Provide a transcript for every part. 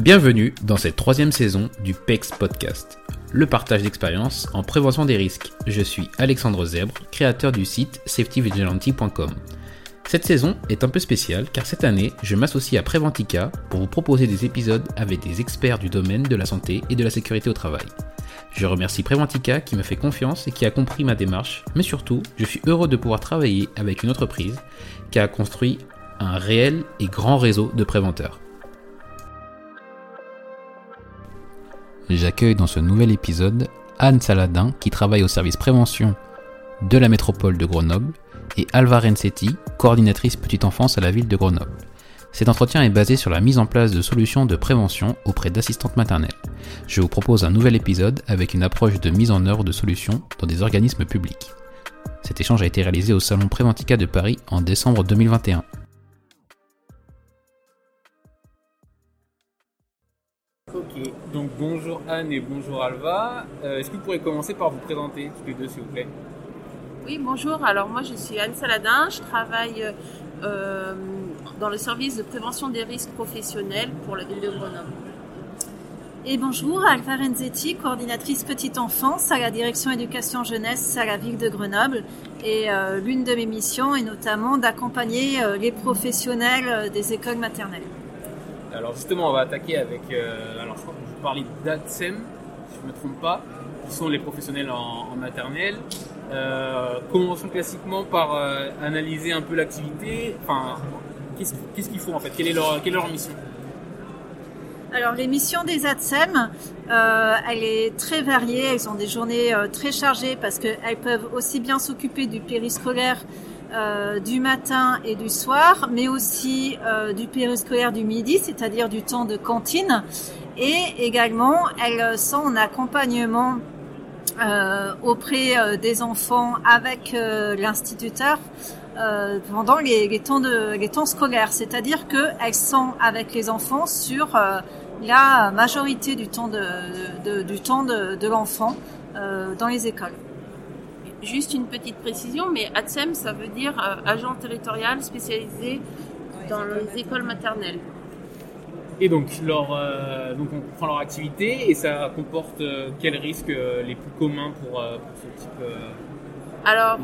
Bienvenue dans cette troisième saison du PEX Podcast, le partage d'expériences en prévention des risques. Je suis Alexandre Zèbre, créateur du site safetyvigilante.com. Cette saison est un peu spéciale car cette année, je m'associe à Preventica pour vous proposer des épisodes avec des experts du domaine de la santé et de la sécurité au travail. Je remercie Preventica qui me fait confiance et qui a compris ma démarche, mais surtout, je suis heureux de pouvoir travailler avec une entreprise qui a construit un réel et grand réseau de préventeurs. J'accueille dans ce nouvel épisode Anne Saladin qui travaille au service prévention de la métropole de Grenoble et Alva Rensetti, coordinatrice petite enfance à la ville de Grenoble. Cet entretien est basé sur la mise en place de solutions de prévention auprès d'assistantes maternelles. Je vous propose un nouvel épisode avec une approche de mise en œuvre de solutions dans des organismes publics. Cet échange a été réalisé au Salon Préventica de Paris en décembre 2021. Anne et bonjour Alva. Euh, Est-ce que vous pourrez commencer par vous présenter tous les deux s'il vous plaît? Oui, bonjour. Alors moi, je suis Anne Saladin. Je travaille euh, dans le service de prévention des risques professionnels pour la ville de Grenoble. Et bonjour, Alva Renzetti, coordinatrice petite enfance à la direction éducation jeunesse à la ville de Grenoble. Et euh, l'une de mes missions est notamment d'accompagner euh, les professionnels euh, des écoles maternelles. Alors justement, on va attaquer avec. euh, alors je crois parlez d'ADSEM, si je ne me trompe pas, qui sont les professionnels en, maternelle. Euh, commençons classiquement par euh, analyser un peu l'activité. Enfin, qu'est-ce qu'ils font en fait? Quelle est, leur, quelle est leur mission? Alors les missions des ATSEM, euh, elle est très variée, elles ont des journées euh, très chargées parce qu'elles peuvent aussi bien s'occuper du périscolaire du matin et du soir, mais aussi du périscolaire du midi, c'est-à-dire du temps de cantine. Et également, elles sont en accompagnement euh, auprès euh, des enfants avec euh, l'instituteur euh, pendant les, les temps de les temps scolaires, c'est-à-dire qu'elles sont avec les enfants sur euh, la majorité du temps de, de- du temps de, de l'enfant euh, dans les écoles. Juste une petite précision, mais ATSEM, ça veut dire euh, agent territorial spécialisé dans les écoles maternelles. Et donc, leur, euh, donc on comprend leur activité et ça comporte euh, quels risques euh, les plus communs pour, pour ce type Alors,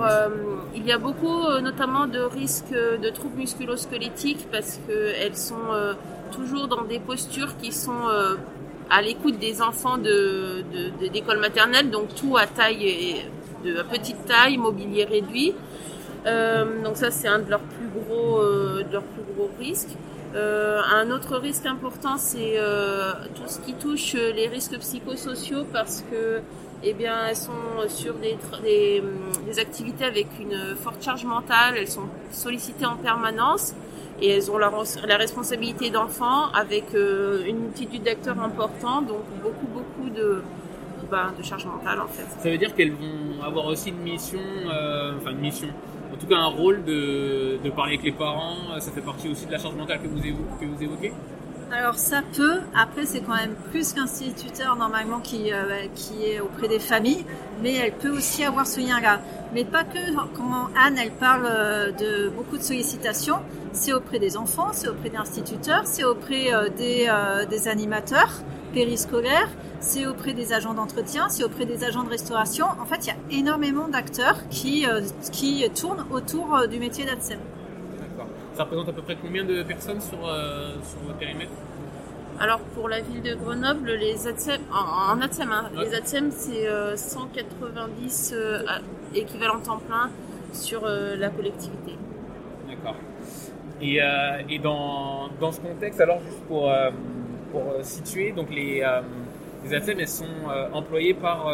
il y a beaucoup, notamment, de risques de troubles musculo-squelettiques parce qu'elles sont toujours dans des postures qui sont à l'écoute des enfants de, de- de- d'école maternelle, donc tout à taille et de à petite taille, mobilier réduit. Donc ça, c'est un de leurs plus gros, de leurs plus gros risques. Euh, un autre risque important, c'est euh, tout ce qui touche euh, les risques psychosociaux parce que eh bien, elles sont sur des, hum, des activités avec une forte charge mentale, elles sont sollicitées en permanence et elles ont la, res- la responsabilité d'enfants avec une multitude d'acteurs importants, donc beaucoup, beaucoup de, ben, de charge mentale en fait. Ça veut dire qu'elles vont avoir aussi une mission, enfin une mission, en tout cas un rôle de, de parler avec les parents. Ça fait partie aussi de la charge mentale que vous, que vous évoquez? Alors ça peut, après c'est quand même plus qu'instituteur normalement qui, euh, qui est auprès des familles, mais elle peut aussi avoir ce lien-là. Mais pas que, quand Anne elle parle euh, de beaucoup de sollicitations, c'est auprès des enfants, c'est auprès des instituteurs, c'est auprès euh, des, des animateurs périscolaires, c'est auprès des agents d'entretien, c'est auprès des agents de restauration. En fait, il y a énormément d'acteurs qui, euh, qui tournent autour euh, du métier d'ADSEM. D'accord. Ça représente à peu près combien de personnes sur, euh, sur votre périmètre? Alors pour la ville de Grenoble, les ATSEM, en, en ATSEM, hein, Ouais. les ATSEM c'est euh, 190 euh, équivalents temps plein sur euh, la collectivité. D'accord. Et, euh, et dans, dans ce contexte, alors juste pour, euh, pour euh, situer, donc les, euh, les ATSEM, elles sont euh, employées par,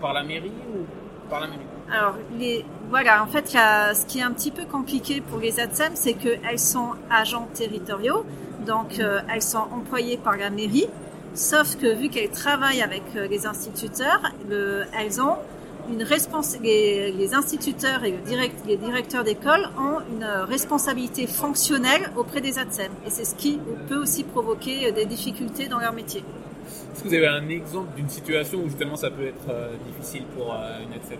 par la mairie ou par la mairie? Alors, les, voilà, en fait, ce qui est un petit peu compliqué pour les ATSEM, c'est qu'elles sont agents territoriaux, donc euh, elles sont employées par la mairie, sauf que vu qu'elles travaillent avec les instituteurs, le- elles ont une respons- les, les instituteurs et le direct- les directeurs d'école ont une responsabilité fonctionnelle auprès des ATSEM. Et c'est ce qui peut aussi provoquer euh, des difficultés dans leur métier. Est-ce que vous avez un exemple d'une situation où justement ça peut être euh, difficile pour euh, une ATSEM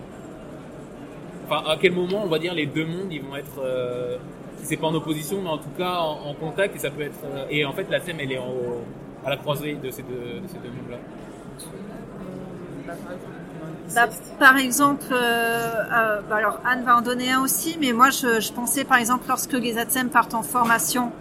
Enfin, à quel moment, on va dire, les deux mondes, ils vont être, euh, si c'est pas en opposition, mais en tout cas en, en contact, et ça peut être, euh, et en fait, l'ATSEM, elle est en- au- à la croisée de ces deux, de ces deux mondes-là? Bah, par exemple, euh, euh, bah alors Anne va en donner un aussi, mais moi je, je pensais par exemple lorsque les ATSEM partent en formation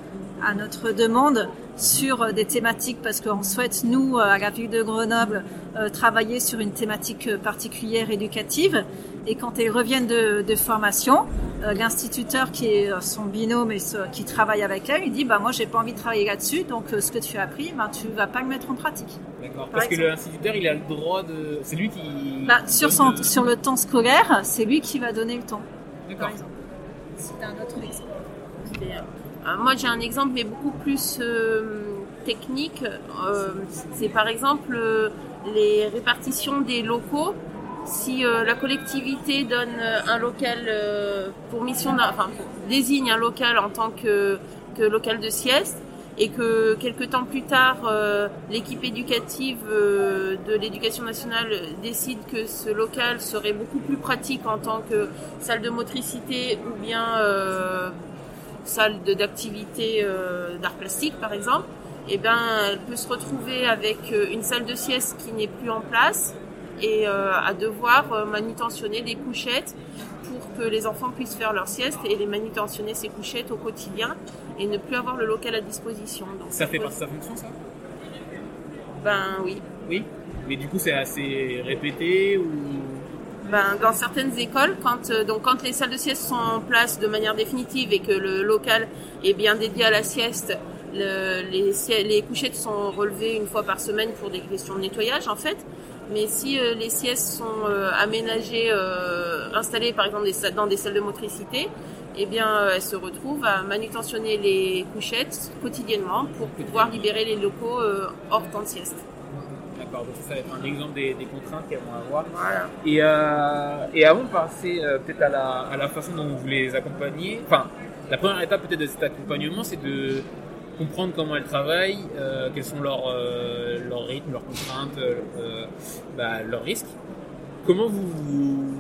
à notre demande sur euh, des thématiques, parce qu'on souhaite, nous, euh, à la ville de Grenoble, travailler sur une thématique euh, particulière éducative. Et quand elles reviennent de, de formation, euh, l'instituteur qui est euh, son binôme et ce- qui travaille avec elle, il dit bah moi j'ai pas envie de travailler là-dessus, donc euh, ce que tu as appris, ben tu vas pas le mettre en pratique. D'accord. Par Parce que l'instituteur, il a le droit de, c'est lui qui. Bah, sur, son, le- sur le temps scolaire, c'est lui qui va donner le temps. D'accord. C'est un autre exemple. Euh, moi, j'ai un exemple, mais beaucoup plus euh, technique. Euh, c'est par exemple euh, les répartitions des locaux. Si euh, la collectivité donne euh, un local euh, pour mission, enfin désigne un local en tant que, que local de sieste, et que quelques temps plus tard, euh, l'équipe éducative euh, de l'éducation nationale décide que ce local serait beaucoup plus pratique en tant que salle de motricité ou bien euh, salle d'activité euh, d'art plastique par exemple, et ben elle peut se retrouver avec euh, une salle de sieste qui n'est plus en place et euh, à devoir euh, manutentionner des couchettes pour que les enfants puissent faire leur sieste et les manutentionner ces couchettes au quotidien et ne plus avoir le local à disposition. Donc, Ça fait partie de sa fonction, ça? Ben oui. Oui. Mais du coup, c'est assez répété ou? Ben, dans certaines écoles, quand, euh, donc, quand les salles de sieste sont en place de manière définitive et que le local est bien dédié à la sieste, le- les, les couchettes sont relevées une fois par semaine pour des questions de nettoyage en fait. Mais si euh, les siestes sont euh, aménagées, euh, installées par exemple des dans des salles de motricité, eh bien, euh, elles se retrouvent à manutentionner les couchettes quotidiennement pour pouvoir libérer les locaux euh, hors temps de sieste. D'accord, donc ça va être un exemple des, des contraintes qu'elles vont avoir. Voilà. Et, euh, et avant de passer euh, peut-être à la, à la façon dont vous les accompagnez, enfin, la première étape peut-être de cet accompagnement, c'est de comprendre comment elles travaillent, euh, quels sont leurs, euh, leurs rythmes, leurs contraintes, euh, bah, leurs risques. Comment vous, vous-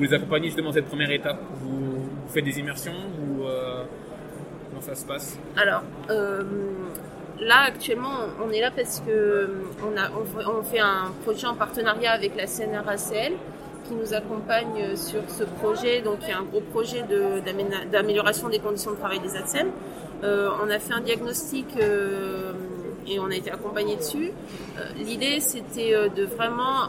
les accompagnez justement cette première étape? Vous, faites des immersions comment ça se passe? Alors, là actuellement, on est là parce que on, a, on, fait- un projet en partenariat avec la CNRACL qui nous accompagne sur ce projet, donc il y a un gros projet d'amélioration des conditions de travail des ATSEM. Euh, on a fait un diagnostic euh, et on a été accompagné dessus. Euh, L'idée, c'était de vraiment,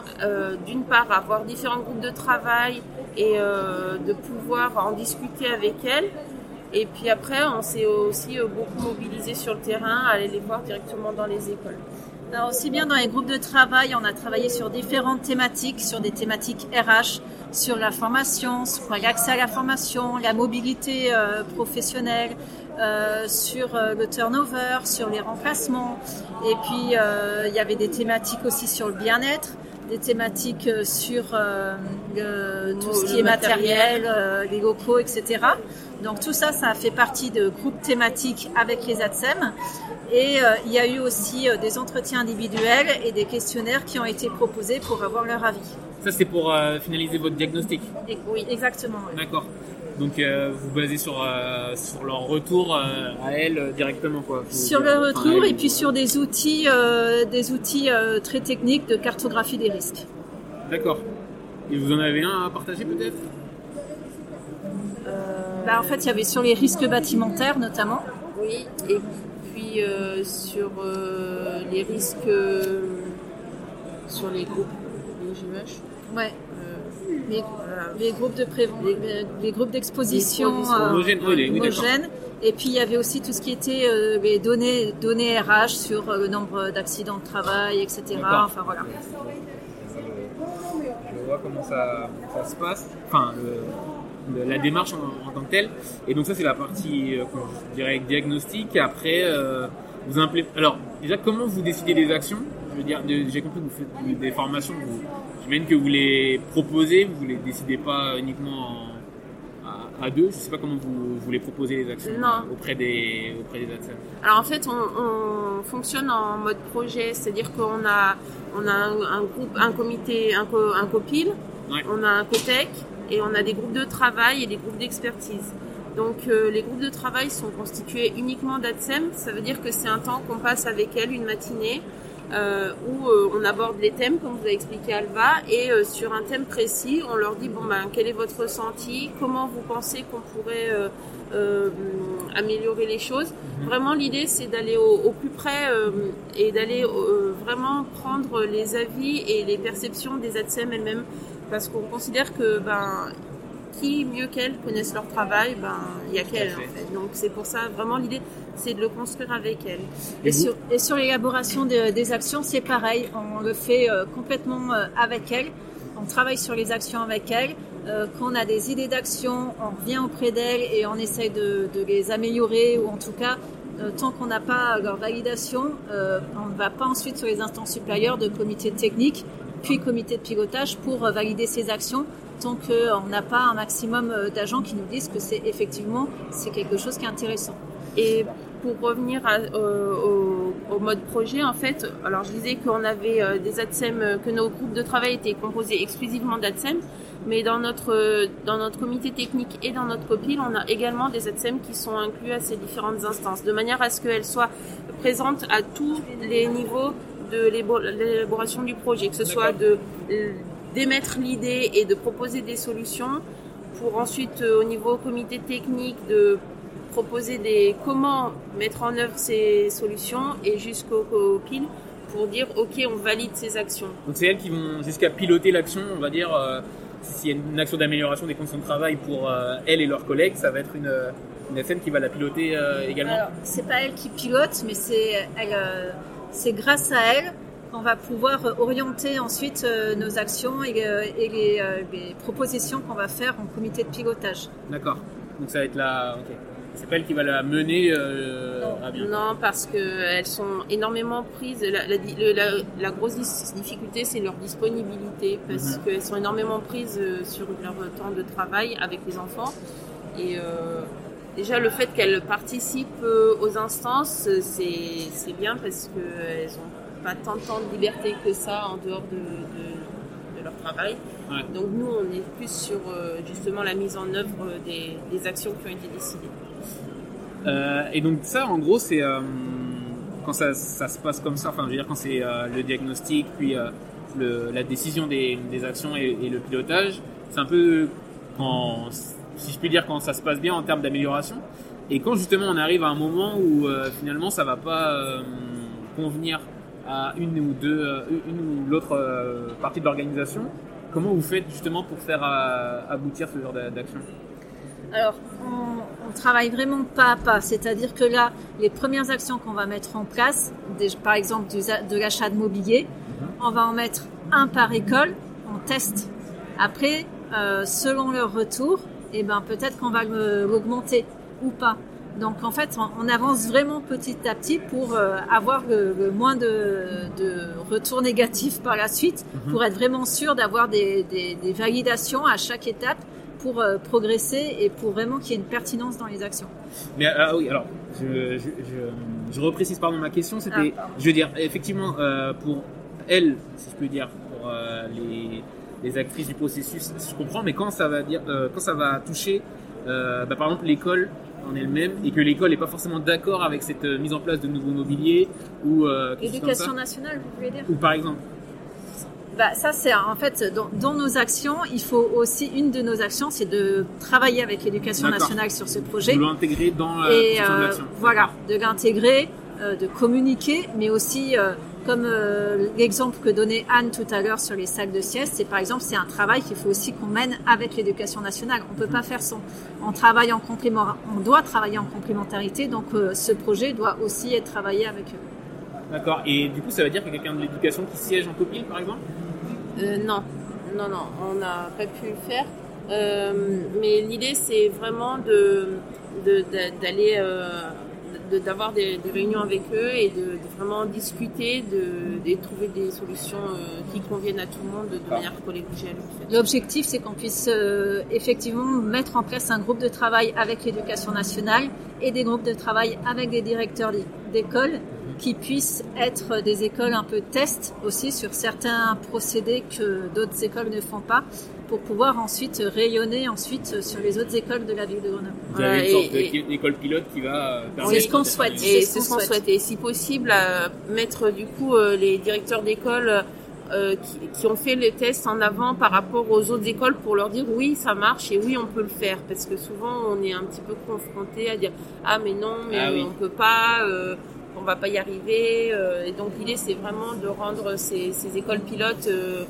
d'une part, avoir différents groupes de travail et de pouvoir en discuter avec elles. Et puis après, on s'est aussi beaucoup mobilisé sur le terrain, aller les voir directement dans les écoles. Alors aussi bien dans les groupes de travail, on a travaillé sur différentes thématiques, sur des thématiques RH, sur la formation, sur l'accès à la formation, la mobilité professionnelle, euh, sur euh, le turnover, sur les remplacements. Et puis euh, il y avait des thématiques aussi sur le bien-être, des thématiques sur euh, le- tout ce qui est matériel, matériel. les locaux, etc. Donc tout ça, ça a fait partie de groupes thématiques avec les ATSEM. Et il y a eu aussi des entretiens individuels et des questionnaires qui ont été proposés pour avoir leur avis. Ça, c'est pour finaliser votre diagnostic? Et, oui, exactement. D'accord. Donc euh, vous basez sur, euh, sur leur retour euh, à elles directement quoi. Sur le retour et puis sur des outils, euh, des outils euh, très techniques de cartographie des risques. D'accord. Et vous en avez un à partager peut-être? Bah, en fait, il y avait sur les risques bâtimentaires notamment. Oui, et puis euh, sur euh, les risques euh, sur les groupes GMH. Ouais. euh, Les, voilà. les groupes de prévention, les, les groupes d'exposition euh, Homogène, oui, homogènes. Et puis il y avait aussi tout ce qui était euh, les données, données RH sur euh, le nombre d'accidents de travail, etc. Enfin voilà. Je vois. comment ça, ça se passe. Enfin, le- le- la démarche en, en tant que telle. Et donc ça, c'est la partie, euh, je dirais, diagnostic. Après, euh, vous implé- Alors, déjà, comment vous décidez des actions? Je veux dire, j'ai compris que vous faites des formations. Vous... J'imagine que vous les proposez, vous les décidez pas uniquement en- à, à deux. Je sais pas comment vous, vous les proposez les actions Non. auprès des auprès des. Alors en fait, on, on fonctionne en mode projet, c'est-à-dire qu'on a, on a un, un groupe, un comité, un, co, un copil, Ouais. on a un cotec et on a des groupes de travail et des groupes d'expertise. Donc euh, les groupes de travail sont constitués uniquement d'ATSEM, ça veut dire que c'est un temps qu'on passe avec elle une matinée euh, où euh, on aborde les thèmes, comme vous a expliqué Alva, et euh, sur un thème précis, on leur dit bon ben quel est votre ressenti, comment vous pensez qu'on pourrait améliorer les choses. Vraiment l'idée c'est d'aller au, au plus près et d'aller vraiment prendre les avis et les perceptions des ATSEM elles-mêmes, parce qu'on considère que ben qui mieux qu'elles connaissent leur travail, ben il y a qu'elles en fait. Donc c'est pour ça vraiment l'idée c'est de le construire avec elles. Et sur, et sur l'élaboration de- des actions, c'est pareil. On le fait euh, complètement euh, avec elles. On travaille sur les actions avec elles. Euh, quand on a des idées d'action, on revient auprès d'elles et on essaye de, de les améliorer ou en tout cas, euh, tant qu'on n'a pas leur validation, euh, on ne va pas ensuite sur les instances supérieures de comité technique, puis comité de pilotage pour euh, valider ces actions tant qu'on n'a pas un maximum d'agents qui nous disent que c'est effectivement c'est quelque chose qui est intéressant. Et pour revenir à- euh, au, au mode projet, en fait, alors je disais qu'on avait euh, des ATSEM, euh, que nos groupes de travail étaient composés exclusivement d'ATSEM, mais dans notre, dans notre comité technique et dans notre copil, on a également des ATSEM qui sont inclus à ces différentes instances, de manière à ce qu'elles soient présentes à tous les niveaux de l'élaboration du projet, que ce soit de d'émettre l'idée et de proposer des solutions, pour ensuite euh, au niveau comité technique de proposer des comment mettre en œuvre ces solutions et jusqu'au au pile pour dire ok on valide ces actions. Donc c'est elles qui vont jusqu'à piloter l'action, on va dire. euh, S'il y a une action d'amélioration des conditions de travail pour euh, elles et leurs collègues, ça va être une, euh, une qui va la piloter euh, également. Alors, c'est pas elle qui pilote, mais c'est elle, euh, c'est grâce à elle qu'on va pouvoir orienter ensuite euh, nos actions et, euh, et les, euh, les propositions qu'on va faire en comité de pilotage. D'accord. Donc ça va être la. ok. C'est pas elle qui va la mener euh, à bien. Non parce que elles sont énormément prises. La, la, le- la- la grosse difficulté c'est leur disponibilité parce qu'elles sont énormément prises euh, sur leur temps de travail avec les enfants et euh, Déjà, le fait qu'elles participent aux instances, c'est bien parce qu'elles n'ont pas tant de liberté que ça en dehors de, de- de leur travail. Ouais. Donc nous, on est plus sur euh, justement la mise en œuvre des, des actions qui ont été décidées. Euh, et donc ça, en gros, c'est euh, quand ça, ça se passe comme ça. Enfin, je veux dire quand c'est euh, le diagnostic, puis euh, le, la décision des, des actions et, et le pilotage. C'est un peu quand, si je puis dire, quand ça se passe bien en termes d'amélioration. Et quand justement on arrive à un moment où euh, finalement ça va pas euh, convenir à une ou deux, une ou l'autre partie de l'organisation, comment vous faites justement pour faire aboutir ce genre d'a- d'action? Alors, on, on travaille vraiment pas à pas. C'est-à-dire que là, les premières actions qu'on va mettre en place, des- par exemple du- de l'achat de mobilier, on va en mettre un par école, on teste. Après, euh, selon leur retour, eh ben, peut-être qu'on va l'augmenter ou pas. Donc en fait, on, on avance vraiment petit à petit pour euh, avoir le, le moins de, de retours négatifs par la suite, pour être vraiment sûr d'avoir des, des- des validations à chaque étape pour euh, progresser et pour vraiment qu'il y ait une pertinence dans les actions. Mais ah oui, alors je, je, je, je reprécise pardon ma question, c'était, Ah, je veux dire effectivement euh, pour elles, si je peux dire, pour euh, les, les actrices du processus, je comprends, mais quand ça va dire, euh, quand ça va toucher, euh, bah, par exemple l'école en elle-même et que l'école n'est pas forcément d'accord avec cette euh, mise en place de nouveaux mobiliers ou euh, Éducation nationale, vous voulez dire? Ou par exemple Bah, ça, c'est en fait dans, dans nos actions, il faut aussi une de nos actions, c'est de travailler avec l'éducation nationale sur ce projet vous l'intégrer dans la et construction de euh, voilà, de l'intégrer, euh, de communiquer, mais aussi euh, comme euh, l'exemple que donnait Anne tout à l'heure sur les salles de sieste, c'est par exemple c'est un travail qu'il faut aussi qu'on mène avec l'éducation nationale. On peut pas faire son, on travaille en complément, on doit travailler en complémentarité, donc euh, ce projet doit aussi être travaillé avec eux. D'accord. Et du coup, ça veut dire qu'il y a quelqu'un de l'éducation qui siège en copie, par exemple? Euh, non, non, non, on n'a pas pu le faire. Euh, mais l'idée, c'est vraiment de de- de- d'aller euh, de- d'avoir des, des réunions avec eux et de, de vraiment discuter, de, de trouver des solutions euh, qui conviennent à tout le monde de manière collégiale. En fait. L'objectif, c'est qu'on puisse euh, effectivement mettre en place un groupe de travail avec l'éducation nationale et des groupes de travail avec des directeurs d'é- d'écoles qui puissent être des écoles un peu test aussi sur certains procédés que d'autres écoles ne font pas pour pouvoir ensuite rayonner ensuite sur les autres écoles de la ville de Grenoble. Vous avez une sorte d'école pilote qui va euh, permettre C'est ce qu'on souhaite. Et C'est ce qu'on souhaite. Et si possible, euh, mettre du coup euh, les directeurs d'école euh, qui, qui ont fait les tests en avant par rapport aux autres écoles pour leur dire oui, ça marche et oui, on peut le faire. Parce que souvent, on est un petit peu confronté à dire ah mais non, mais Ah oui. on peut pas. On va pas y arriver. euh, et donc l'idée, c'est vraiment de rendre ces, ces écoles pilotes euh,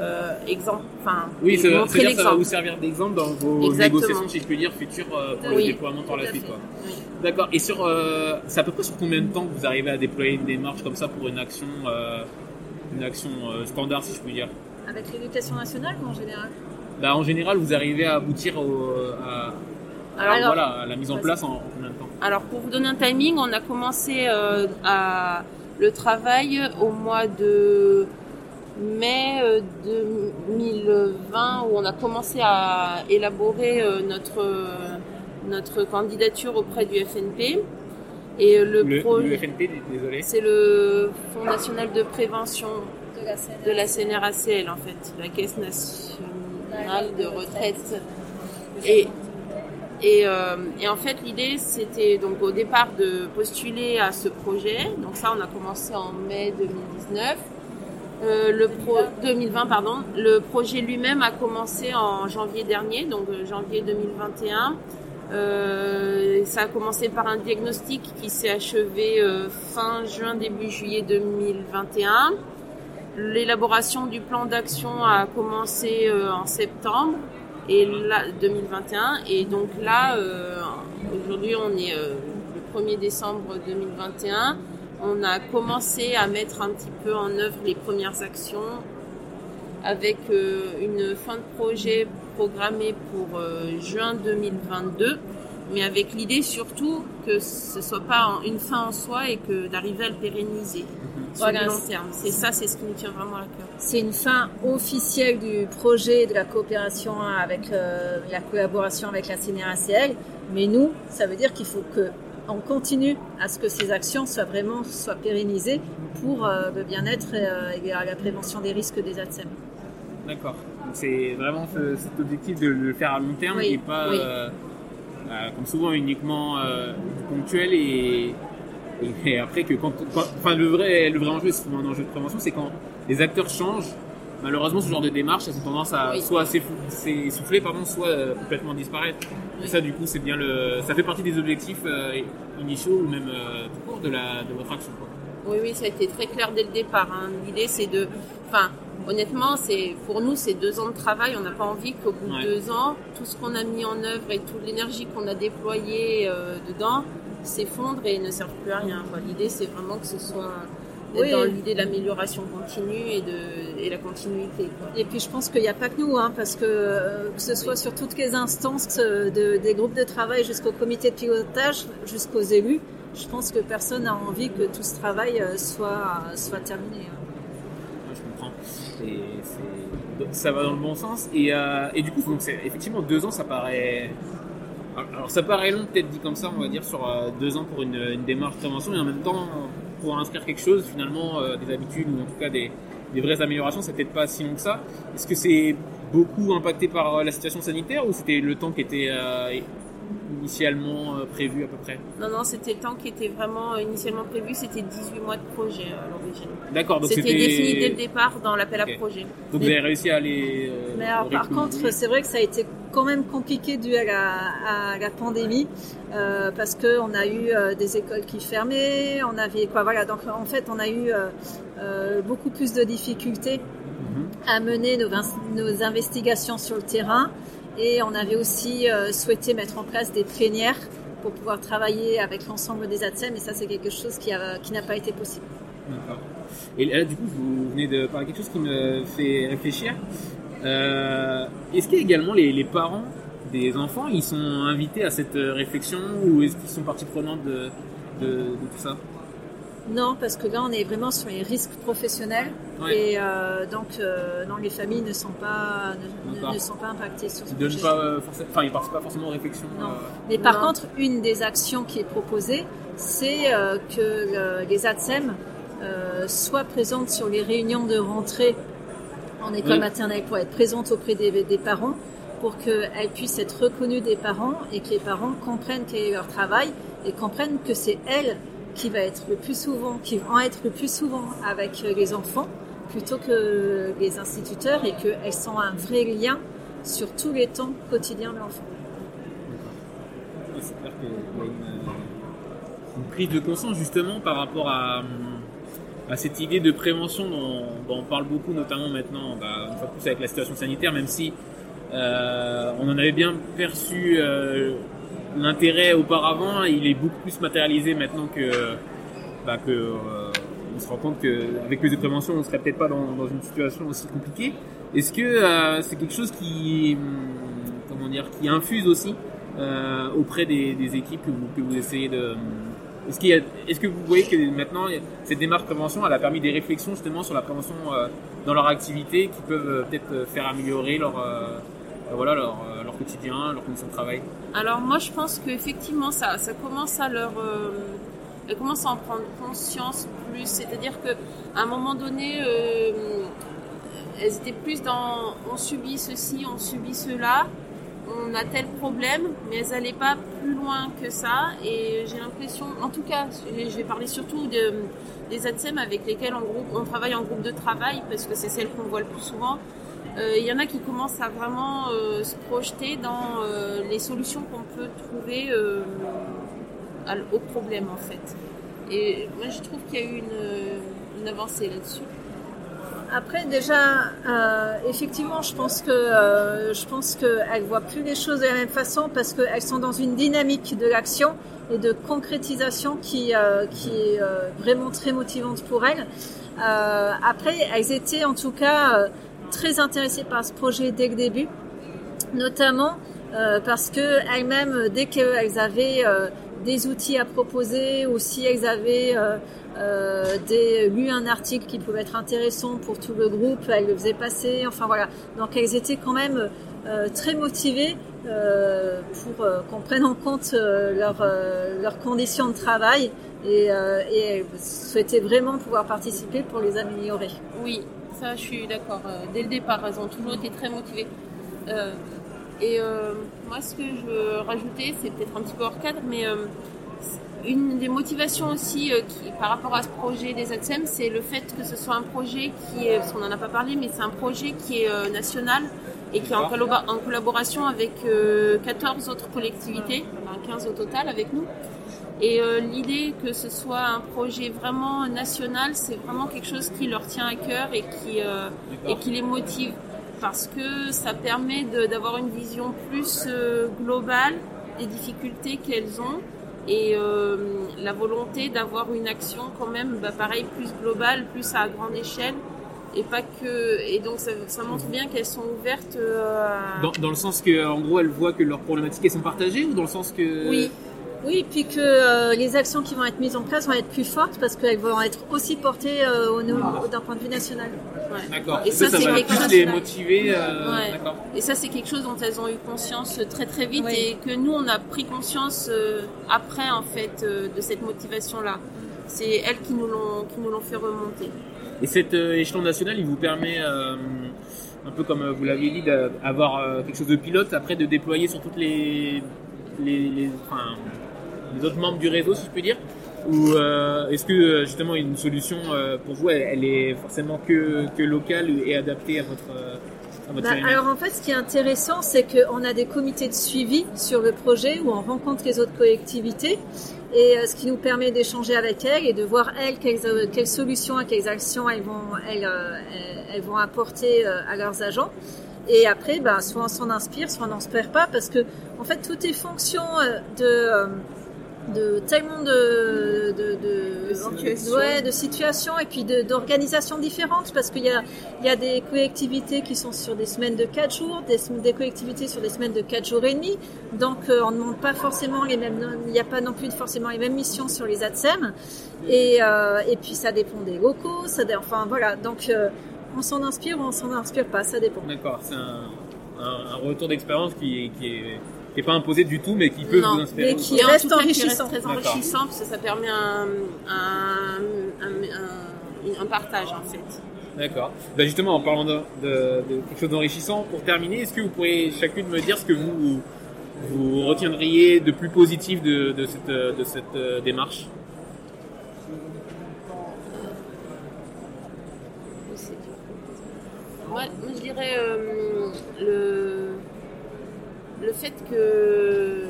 euh, exemple. Enfin, Oui, ça, montrer c'est-à-dire que ça va l'exemple. vous servir d'exemple dans vos Exactement. négociations, si je puis dire, futures euh, pour le déploiement par la suite. Oui. D'accord. Et sur, euh, c'est à peu près sur combien de temps que vous arrivez à déployer une démarche comme ça pour une action, euh, une action euh, standard, si je puis dire? Avec l'éducation nationale ou en général? Bah, en général, vous arrivez à aboutir au, à, Alors, voilà, à la mise en place en, en combien de temps Alors pour vous donner un timing, on a commencé euh, à le travail au mois de mai euh, 2020 où on a commencé à élaborer euh, notre euh, notre candidature auprès du FNP et euh, le, le, projet le c'est le Fonds national de prévention de la scène de la CNRACL en fait, la Caisse nationale de retraite. Et, et, euh, et en fait, l'idée, c'était donc au départ de postuler à ce projet. Donc ça, on a commencé en mai 2019. Euh, le pro 2020 pardon le projet lui-même a commencé en janvier dernier donc euh, janvier 2021 euh, ça a commencé par un diagnostic qui s'est achevé euh, fin juin début juillet 2021 L'élaboration du plan d'action a commencé euh, en septembre et là, 2021 et donc là euh, aujourd'hui on est euh, le 1er décembre 2021 on a commencé à mettre un petit peu en œuvre les premières actions avec euh, une fin de projet programmée pour euh, juin 2022 mais avec l'idée surtout que ce soit pas une fin en soi et que d'arriver à le pérenniser sur Voilà. le long terme. C'est ça, c'est ce qui nous tient vraiment à cœur. C'est une fin officielle du projet de la coopération avec euh, la collaboration avec la CNRACL, mais nous, ça veut dire qu'il faut que on continue à ce que ces actions soient vraiment soient pérennisées pour euh, le bien-être euh, et la prévention des risques des ATSEM. D'accord. Donc c'est vraiment ce- cet objectif de le faire à long terme Oui, et pas, oui. euh, euh, comme souvent, uniquement euh, ponctuel et, et, après que quand, quand- enfin le vrai, le vrai enjeu, c'est un enjeu de prévention, c'est quand les acteurs changent. Malheureusement, ce genre de démarche, elles ont tendance à Oui. soit s'essouffler, pardon, soit euh, complètement disparaître. Et ça, du coup, c'est bien le, ça fait partie des objectifs euh, initiaux ou même euh, tout court de la, de votre action. quoi. Oui, oui, ça a été très clair dès le départ. hein. L'idée, c'est de, enfin, honnêtement, c'est pour nous, c'est deux ans de travail. On n'a pas envie qu'au bout Ouais. de deux ans, tout ce qu'on a mis en œuvre et toute l'énergie qu'on a déployée euh, dedans s'effondre et ne serve plus à rien. L'idée, c'est vraiment que ce soit Oui. dans l'idée de l'amélioration continue et de et la continuité. quoi. Et puis je pense qu'il n'y a pas que nous, hein, parce que euh, que ce soit sur toutes les instances euh, de- des groupes de travail jusqu'au comité de pilotage, jusqu'aux élus, je pense que personne n'a envie que tout ce travail euh, soit, soit terminé. hein. Je comprends. Et c'est- donc, ça va dans le bon sens. Et, euh, et du coup, donc c'est effectivement deux ans, ça paraît. Alors, ça paraît long, peut-être dit comme ça, on va dire sur euh, deux ans pour une, démarche de prévention, et en même temps pour inscrire quelque chose, finalement euh, des habitudes ou en tout cas des, vraies améliorations, c'est peut-être pas si long que ça. Est-ce que c'est beaucoup impacté par euh, la situation sanitaire ou c'était le temps qui était initialement euh, prévu à peu près Non, non, c'était le temps qui était vraiment euh, initialement prévu. C'était 18 mois de projet à l'origine. D'accord, donc C'était défini dès le départ dans l'appel à projet. Donc vous avez réussi à aller. euh, Mais alors, par contre, c'est vrai que ça a été quand même compliqué dû à la, à la pandémie, euh, parce que on a eu euh, des écoles qui fermaient, on avait quoi, voilà. Donc en fait, on a eu euh, euh, beaucoup plus de difficultés Mhm. à mener nos investigations sur le terrain, et on avait aussi euh, souhaité mettre en place des plénières pour pouvoir travailler avec l'ensemble des ATSEM, et ça, c'est quelque chose qui qui n'a pas été possible. D'accord. Et là, du coup, vous venez de parler quelque chose qui me fait réfléchir. Euh, est-ce qu'il y a également les, parents des enfants, ils sont invités à cette réflexion ou est-ce qu'ils sont partie prenante de, de, tout ça? Non, parce que là on est vraiment sur les risques professionnels ouais. et euh, donc euh, non, les familles ne sont pas ne, ne sont pas impactées sur ce ils donnent pas forcément, enfin ils participent pas forcément aux réflexions. Non. Mais par non. contre, une des actions qui est proposée, c'est euh, que le, les ATSEM euh, soient présentes sur les réunions de rentrée en école oui. maternelle pour être présentes auprès des, des parents pour qu'elles puissent être reconnues des parents et que les parents comprennent quel est leur travail et comprennent que c'est elles qui va être le plus souvent, qui vont être le plus souvent avec les enfants plutôt que les instituteurs et qu'elles sont un vrai lien sur tous les temps quotidiens de l'enfant. C'est clair qu'il y a une, prise de conscience justement par rapport à, à cette idée de prévention dont, dont, on parle beaucoup, notamment maintenant, bah, une fois plus avec la situation sanitaire, même si euh, on en avait bien perçu euh, l'intérêt auparavant, il est beaucoup plus matérialisé maintenant que, bah, que euh, on se rend compte qu'avec les préventions, on serait peut-être pas dans, dans, une situation aussi compliquée. Est-ce que euh, c'est quelque chose qui, comment dire, qui infuse aussi euh, auprès des, des équipes que vous, que vous essayez de est-ce, qu'il y a, est-ce que vous voyez que maintenant cette démarche prévention elle a permis des réflexions justement sur la prévention euh, dans leur activité qui peuvent euh, peut-être faire améliorer leur euh, voilà leur, quotidien, de travail Alors moi je pense qu'effectivement ça, ça commence à leur elles commencent à en prendre conscience plus, c'est-à-dire que à un moment donné elles étaient plus dans on subit ceci, on subit cela on a tel problème, mais elles n'allaient pas plus loin que ça. Et j'ai l'impression, en tout cas, je vais parler surtout de, des ATSEM avec lesquels on, on travaille en groupe de travail, parce que c'est celles qu'on voit le plus souvent. Il euh, y en a qui commencent à vraiment euh, se projeter dans euh, les solutions qu'on peut trouver au problème, en fait. Et moi, je trouve qu'il y a eu une, avancée là-dessus. Après, déjà, effectivement, je pense que euh, je pense qu'elles voient plus les choses de la même façon parce qu'elles sont dans une dynamique de l'action et de concrétisation qui qui est vraiment très motivante pour elles. Après, elles étaient en tout cas très intéressées par ce projet dès le début, notamment parce que elles-mêmes, dès qu'elles avaient des outils à proposer ou si elles avaient euh, lu un article qui pouvait être intéressant pour tout le groupe, elles le faisaient passer, enfin voilà. Donc elles étaient quand même euh, très motivées euh, pour euh, qu'on prenne en compte leurs leur conditions de travail et, et, elles souhaitaient vraiment pouvoir participer pour les améliorer. Oui, ça je suis d'accord. Dès le départ, elles ont toujours été très motivées. et moi, ce que je veux rajouter, c'est peut-être un petit peu hors cadre, mais une des motivations aussi euh, qui, par rapport à ce projet des ATSEM, c'est le fait que ce soit un projet qui est, parce qu'on n'en a pas parlé, mais c'est un projet qui est euh, national et qui est en, en collaboration avec euh, 14 autres collectivités, enfin 15 au total avec nous. Et euh, l'idée que ce soit un projet vraiment national, c'est vraiment quelque chose qui leur tient à cœur et qui, euh, et qui les motive. Parce que ça permet d'avoir une vision plus euh, globale des difficultés qu'elles ont et la volonté d'avoir une action quand même, bah, pareil, plus globale, plus à grande échelle et pas que et donc ça, ça montre bien qu'elles sont ouvertes à... dans, dans, le sens que en gros elles voient que leurs problématiques elles sont partagées ou dans le sens que oui oui puis que euh, les actions qui vont être mises en place vont être plus fortes parce qu'elles vont être aussi portées euh, au niveau d'un point de vue national ouais. d'accord et ça, ça, ça va plus chose les motiver euh, ouais. et ça c'est quelque chose dont elles ont eu conscience très très vite oui. et que nous on a pris conscience euh, après en fait euh, de cette motivation là c'est elles qui nous l'ont qui nous l'ont fait remonter et cet euh, échelon national, il vous permet, euh, un peu comme vous l'aviez dit, d'avoir quelque chose de pilote, après de déployer sur toutes les, les, les, enfin, les autres membres du réseau, si je peux dire Ou euh, est-ce que justement une solution pour vous, elle, elle, est forcément que, que locale et adaptée à votre... Bah, alors en fait, ce qui est intéressant, c'est qu'on a des comités de suivi sur le projet où on rencontre les autres collectivités et euh, ce qui nous permet d'échanger avec elles et de voir elles quelles, euh, quelles solutions et quelles actions elles vont, elles, euh, elles vont apporter à leurs agents. Et après, bah, soit on s'en inspire, soit on n'en inspire pas, parce que en fait tout est fonction de de tellement de, de, de, situations. Ouais, de situations et puis d'organisations différentes parce qu'il y a, il y a des collectivités qui sont sur des semaines de 4 jours, des, des collectivités sur des semaines de 4 jours et demi. Donc euh, on ne demande pas forcément les mêmes, il n'y a pas non plus forcément les mêmes missions sur les ATSEM. Et, euh, et puis ça dépend des locaux, ça, enfin voilà. Donc euh, on s'en inspire ou on s'en inspire pas, ça dépend. D'accord, c'est un, un, retour d'expérience qui, qui est qui pas imposé du tout, mais qui peut vous inspirer. Mais qui reste enrichissant. très enrichissant parce que ça permet un, un, un, un partage en fait. D'accord. Bah justement, en parlant de, de, de quelque chose d'enrichissant, pour terminer, est-ce que vous pourriez chacune me dire ce que vous, vous retiendriez de plus positif de, de cette, de cette euh, démarche? Moi, je dirais euh, le le fait que.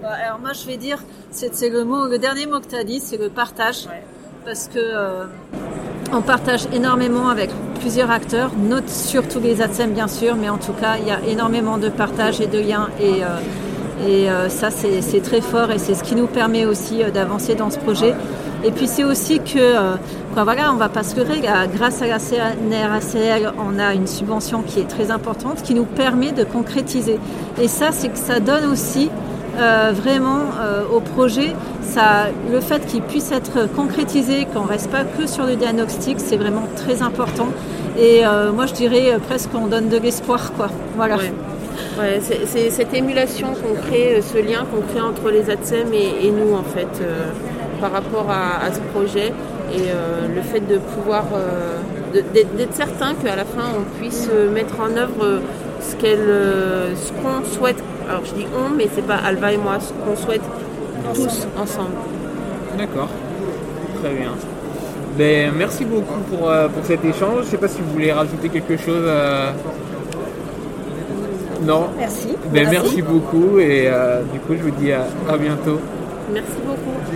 Bah, alors moi je vais dire, c'est le mot, le dernier mot que tu as dit, c'est le partage, parce que euh, on partage énormément avec plusieurs acteurs, note surtout les ATSEM bien sûr, mais en tout cas il y a énormément de partage et de liens et euh, et euh, ça c'est très fort et c'est ce qui nous permet aussi d'avancer dans ce projet. Et puis c'est aussi que, euh, on va pas se leurrer, grâce à la CNRACL, on a une subvention qui est très importante, qui nous permet de concrétiser. Et ça, c'est que ça donne aussi euh, vraiment euh, au projet, ça, le fait qu'il puisse être concrétisé, qu'on reste pas que sur le diagnostic, c'est vraiment très important. Et moi, je dirais presque qu'on donne de l'espoir, c'est cette émulation qu'on crée, ce lien qu'on crée entre les ATSEM et nous, en fait par rapport à, ce projet et euh, le fait de pouvoir euh, d'être certain qu'à la fin on puisse euh, mettre en œuvre ce qu'elle ce qu'on souhaite. Alors je dis on mais c'est pas Alva et moi ce qu'on souhaite tous ensemble. D'accord. Très bien. Ben, merci beaucoup pour, pour cet échange. Je sais pas si vous voulez rajouter quelque chose non? Merci. Ben, merci. beaucoup et du coup je vous dis à, à bientôt. Merci beaucoup